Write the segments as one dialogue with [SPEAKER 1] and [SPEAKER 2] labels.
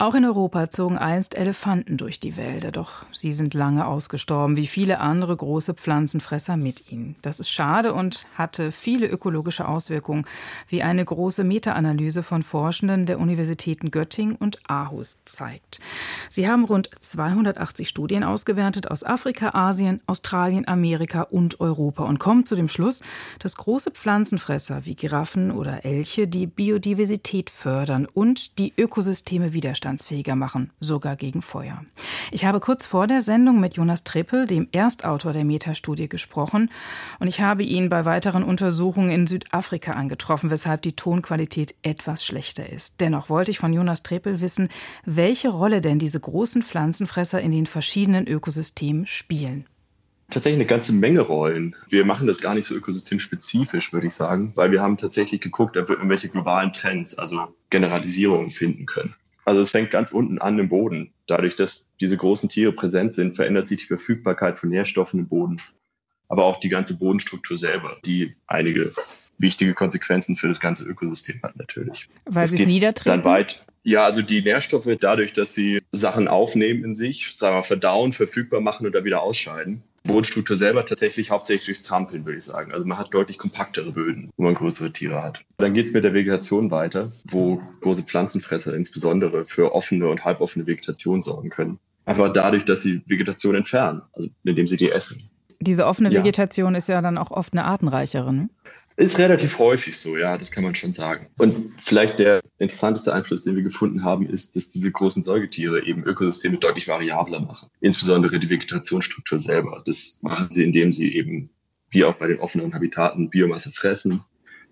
[SPEAKER 1] Auch in Europa zogen einst Elefanten durch die Wälder, doch sie sind lange ausgestorben, wie viele andere große Pflanzenfresser mit ihnen. Das ist schade und hatte viele ökologische Auswirkungen, wie eine große Meta-Analyse von Forschenden der Universitäten Göttingen und Aarhus zeigt. Sie haben rund 280 Studien ausgewertet aus Afrika, Asien, Australien, Amerika und Europa und kommen zu dem Schluss, dass große Pflanzenfresser wie Giraffen oder Elche die Biodiversität fördern und die Ökosysteme widerstehen widerstandsfähiger machen, sogar gegen Feuer. Ich habe kurz vor der Sendung mit Jonas Trippel, dem Erstautor der Metastudie, gesprochen und ich habe ihn bei weiteren Untersuchungen in Südafrika angetroffen, weshalb die Tonqualität etwas schlechter ist. Dennoch wollte ich von Jonas Trippel wissen, welche Rolle denn diese großen Pflanzenfresser in den verschiedenen Ökosystemen spielen
[SPEAKER 2] tatsächlich eine ganze Menge Rollen. Wir machen das gar nicht so ökosystemspezifisch, würde ich sagen, weil wir haben tatsächlich geguckt, ob wir irgendwelche globalen Trends, also Generalisierungen finden können. Also es fängt ganz unten an im Boden. Dadurch, dass diese großen Tiere präsent sind, verändert sich die Verfügbarkeit von Nährstoffen im Boden. Aber auch die ganze Bodenstruktur selber, die einige wichtige Konsequenzen für das ganze Ökosystem hat natürlich.
[SPEAKER 1] Weil sie es niedertreten?
[SPEAKER 2] Dann weit. Ja, also die Nährstoffe dadurch, dass sie Sachen aufnehmen in sich, sagen wir verdauen, verfügbar machen und dann wieder ausscheiden, Bodenstruktur selber tatsächlich hauptsächlich durchs Trampeln, würde ich sagen. Also man hat deutlich kompaktere Böden, wo man größere Tiere hat. Dann geht es mit der Vegetation weiter, wo große Pflanzenfresser insbesondere für offene und halboffene Vegetation sorgen können. Einfach dadurch, dass sie Vegetation entfernen, also indem sie die essen.
[SPEAKER 1] Diese offene Vegetation ja. ist ja dann auch oft eine artenreichere. Ne?
[SPEAKER 2] Ist relativ häufig so, ja, das kann man schon sagen. Und vielleicht der interessanteste Einfluss, den wir gefunden haben, ist, dass diese großen Säugetiere eben Ökosysteme deutlich variabler machen. Insbesondere die Vegetationsstruktur selber. Das machen sie, indem sie eben, wie auch bei den offenen Habitaten, Biomasse fressen.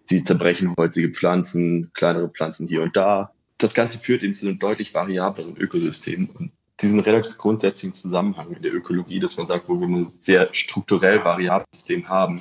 [SPEAKER 2] Sie zerbrechen holzige Pflanzen, kleinere Pflanzen hier und da. Das Ganze führt eben zu einem deutlich variableren Ökosystem. Und diesen relativ grundsätzlichen Zusammenhang in der Ökologie, dass man sagt, wo wir ein sehr strukturell variables System haben,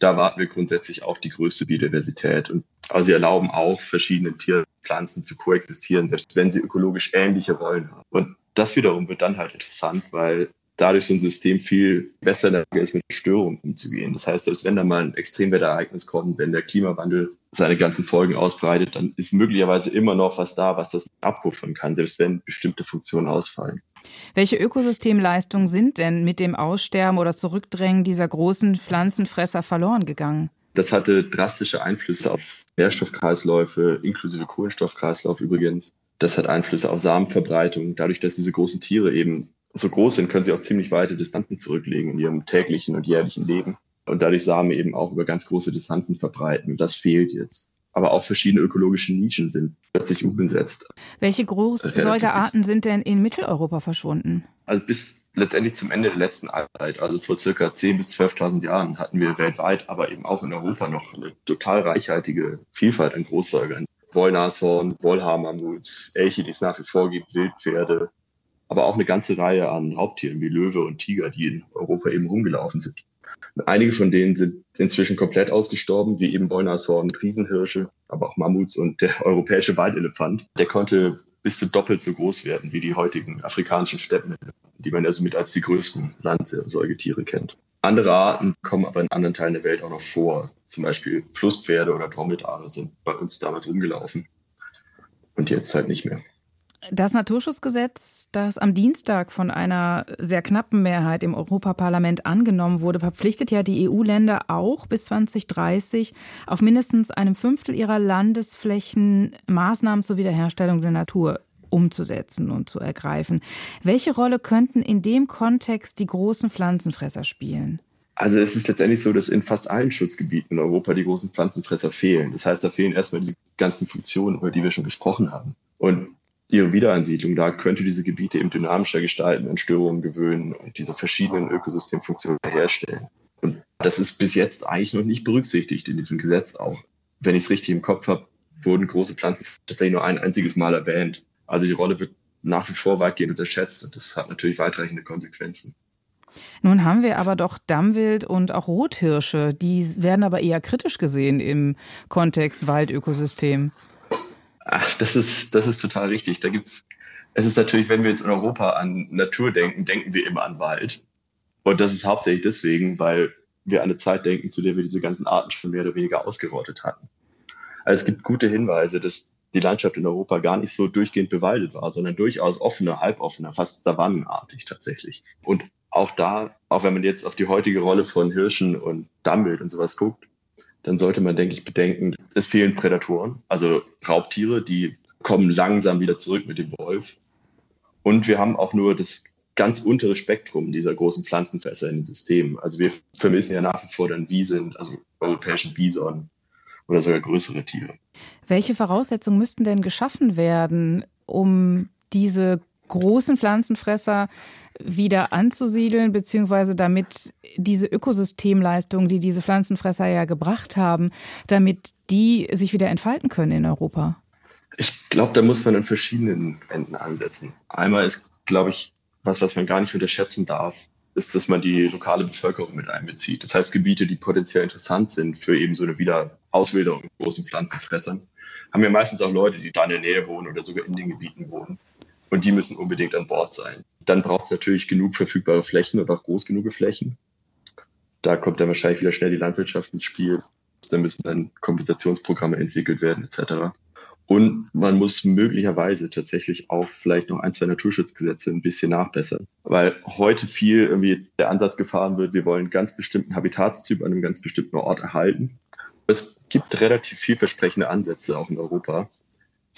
[SPEAKER 2] da erwarten wir grundsätzlich auch die größte Biodiversität. Und, aber sie erlauben auch verschiedene Tier- Pflanzen zu koexistieren, selbst wenn sie ökologisch ähnliche Rollen haben. Und das wiederum wird dann halt interessant, weil dadurch so ein System viel besser in der Lage ist, mit Störungen umzugehen. Das heißt, selbst wenn da mal ein Extremwetterereignis kommt, wenn der Klimawandel seine ganzen Folgen ausbreitet, dann ist möglicherweise immer noch was da, was das abpuffern kann, selbst wenn bestimmte Funktionen ausfallen.
[SPEAKER 1] Welche Ökosystemleistungen sind denn mit dem Aussterben oder Zurückdrängen dieser großen Pflanzenfresser verloren gegangen?
[SPEAKER 2] Das hatte drastische Einflüsse auf Nährstoffkreisläufe, inklusive Kohlenstoffkreislauf übrigens. Das hat Einflüsse auf Samenverbreitung. Dadurch, dass diese großen Tiere eben so groß sind, können sie auch ziemlich weite Distanzen zurücklegen in ihrem täglichen und jährlichen Leben und dadurch Samen eben auch über ganz große Distanzen verbreiten. Und das fehlt jetzt aber auch verschiedene ökologische Nischen sind plötzlich umgesetzt.
[SPEAKER 1] Welche Großsäugerarten sind denn in Mitteleuropa verschwunden?
[SPEAKER 2] Also bis letztendlich zum Ende der letzten Eiszeit, also vor circa 10.000 bis 12.000 Jahren, hatten wir weltweit, aber eben auch in Europa noch eine total reichhaltige Vielfalt an Großsäugern. Wollnashorn, Wollhaarmammuts, Elche, die es nach wie vor gibt, Wildpferde, aber auch eine ganze Reihe an Raubtieren wie Löwe und Tiger, die in Europa eben rumgelaufen sind. Einige von denen sind inzwischen komplett ausgestorben, wie eben Wollnashorn, Riesenhirsche, aber auch Mammuts und der europäische Waldelefant. Der konnte bis zu doppelt so groß werden wie die heutigen afrikanischen Steppen, die man also mit als die größten Landsäugetiere kennt. Andere Arten kommen aber in anderen Teilen der Welt auch noch vor. Zum Beispiel Flusspferde oder Dromedare sind bei uns damals rumgelaufen und jetzt halt nicht mehr.
[SPEAKER 1] Das Naturschutzgesetz, das am Dienstag von einer sehr knappen Mehrheit im Europaparlament angenommen wurde, verpflichtet ja die EU-Länder auch bis 2030 auf mindestens einem Fünftel ihrer Landesflächen Maßnahmen zur Wiederherstellung der Natur umzusetzen und zu ergreifen. Welche Rolle könnten in dem Kontext die großen Pflanzenfresser spielen?
[SPEAKER 2] Also es ist letztendlich so, dass in fast allen Schutzgebieten in Europa die großen Pflanzenfresser fehlen. Das heißt, da fehlen erstmal diese ganzen Funktionen, über die wir schon gesprochen haben. Und ihre Wiederansiedlung. Da könnte diese Gebiete eben dynamischer gestalten, an Störungen gewöhnen und diese verschiedenen Ökosystemfunktionen herstellen. Und das ist bis jetzt eigentlich noch nicht berücksichtigt in diesem Gesetz auch. Wenn ich es richtig im Kopf habe, wurden große Pflanzen tatsächlich nur ein einziges Mal erwähnt. Also die Rolle wird nach wie vor weitgehend unterschätzt und das hat natürlich weitreichende Konsequenzen.
[SPEAKER 1] Nun haben wir aber doch Dammwild und auch Rothirsche. Die werden aber eher kritisch gesehen im Kontext Waldökosystem.
[SPEAKER 2] Ach, das ist, das ist total richtig. Da gibt's, es ist natürlich, wenn wir jetzt in Europa an Natur denken, denken wir immer an Wald. Und das ist hauptsächlich deswegen, weil wir an eine Zeit denken, zu der wir diese ganzen Arten schon mehr oder weniger ausgerottet hatten. Also es gibt gute Hinweise, dass die Landschaft in Europa gar nicht so durchgehend bewaldet war, sondern durchaus offener, halboffener, fast savannenartig tatsächlich. Und auch da, auch wenn man jetzt auf die heutige Rolle von Hirschen und Dammwild und sowas guckt, dann sollte man, denke ich, bedenken, es fehlen Prädatoren, also Raubtiere, die kommen langsam wieder zurück mit dem Wolf. Und wir haben auch nur das ganz untere Spektrum dieser großen Pflanzenfresser in den Systemen. Also wir vermissen ja nach wie vor dann Wiesen, also europäischen Bison oder sogar größere Tiere.
[SPEAKER 1] Welche Voraussetzungen müssten denn geschaffen werden, um diese großen Pflanzenfresser wieder anzusiedeln, beziehungsweise damit diese Ökosystemleistung, die diese Pflanzenfresser ja gebracht haben, damit die sich wieder entfalten können in Europa?
[SPEAKER 2] Ich glaube, da muss man an verschiedenen Enden ansetzen. Einmal ist, glaube ich, was, was man gar nicht unterschätzen darf, ist, dass man die lokale Bevölkerung mit einbezieht. Das heißt, Gebiete, die potenziell interessant sind für eben so eine Wiederauswilderung von großen Pflanzenfressern, haben ja meistens auch Leute, die da in der Nähe wohnen oder sogar in den Gebieten wohnen. Und die müssen unbedingt an Bord sein. Dann braucht es natürlich genug verfügbare Flächen und auch groß genug Flächen. Da kommt dann wahrscheinlich wieder schnell die Landwirtschaft ins Spiel. Da müssen dann Kompensationsprogramme entwickelt werden, etc. Und man muss möglicherweise tatsächlich auch vielleicht noch ein, zwei Naturschutzgesetze ein bisschen nachbessern. Weil heute viel irgendwie der Ansatz gefahren wird, wir wollen ganz bestimmten Habitatstyp an einem ganz bestimmten Ort erhalten. Es gibt relativ vielversprechende Ansätze auch in Europa.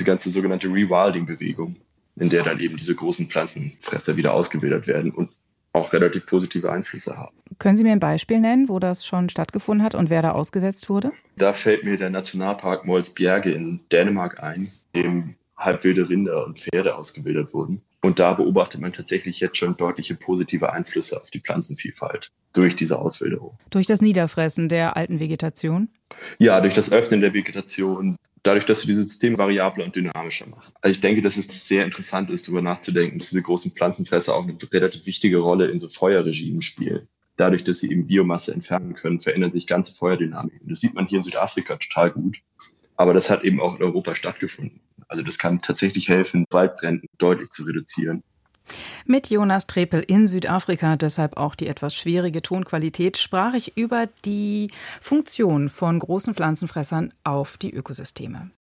[SPEAKER 2] Die ganze sogenannte Rewilding-Bewegung, in der dann eben diese großen Pflanzenfresser wieder ausgebildet werden und auch relativ positive Einflüsse haben.
[SPEAKER 1] Können Sie mir ein Beispiel nennen, wo das schon stattgefunden hat und wer da ausgesetzt wurde?
[SPEAKER 2] Da fällt mir der Nationalpark Molsbjerge in Dänemark ein, dem halbwilde Rinder und Pferde ausgebildet wurden. Und da beobachtet man tatsächlich jetzt schon deutliche positive Einflüsse auf die Pflanzenvielfalt durch diese Auswilderung.
[SPEAKER 1] Durch das Niederfressen der alten Vegetation?
[SPEAKER 2] Ja, durch das Öffnen der Vegetation, dadurch, dass du dieses System variabler und dynamischer machst. Also ich denke, dass es sehr interessant ist, darüber nachzudenken, dass diese großen Pflanzenfresser auch eine relativ wichtige Rolle in so Feuerregimen spielen. Dadurch, dass sie eben Biomasse entfernen können, verändern sich ganze Feuerdynamiken. Das sieht man hier in Südafrika total gut. Aber das hat eben auch in Europa stattgefunden. Also das kann tatsächlich helfen, Waldbrände deutlich zu reduzieren.
[SPEAKER 1] Mit Jonas Trepel in Südafrika, deshalb auch die etwas schwierige Tonqualität, sprach ich über die Funktion von großen Pflanzenfressern auf die Ökosysteme.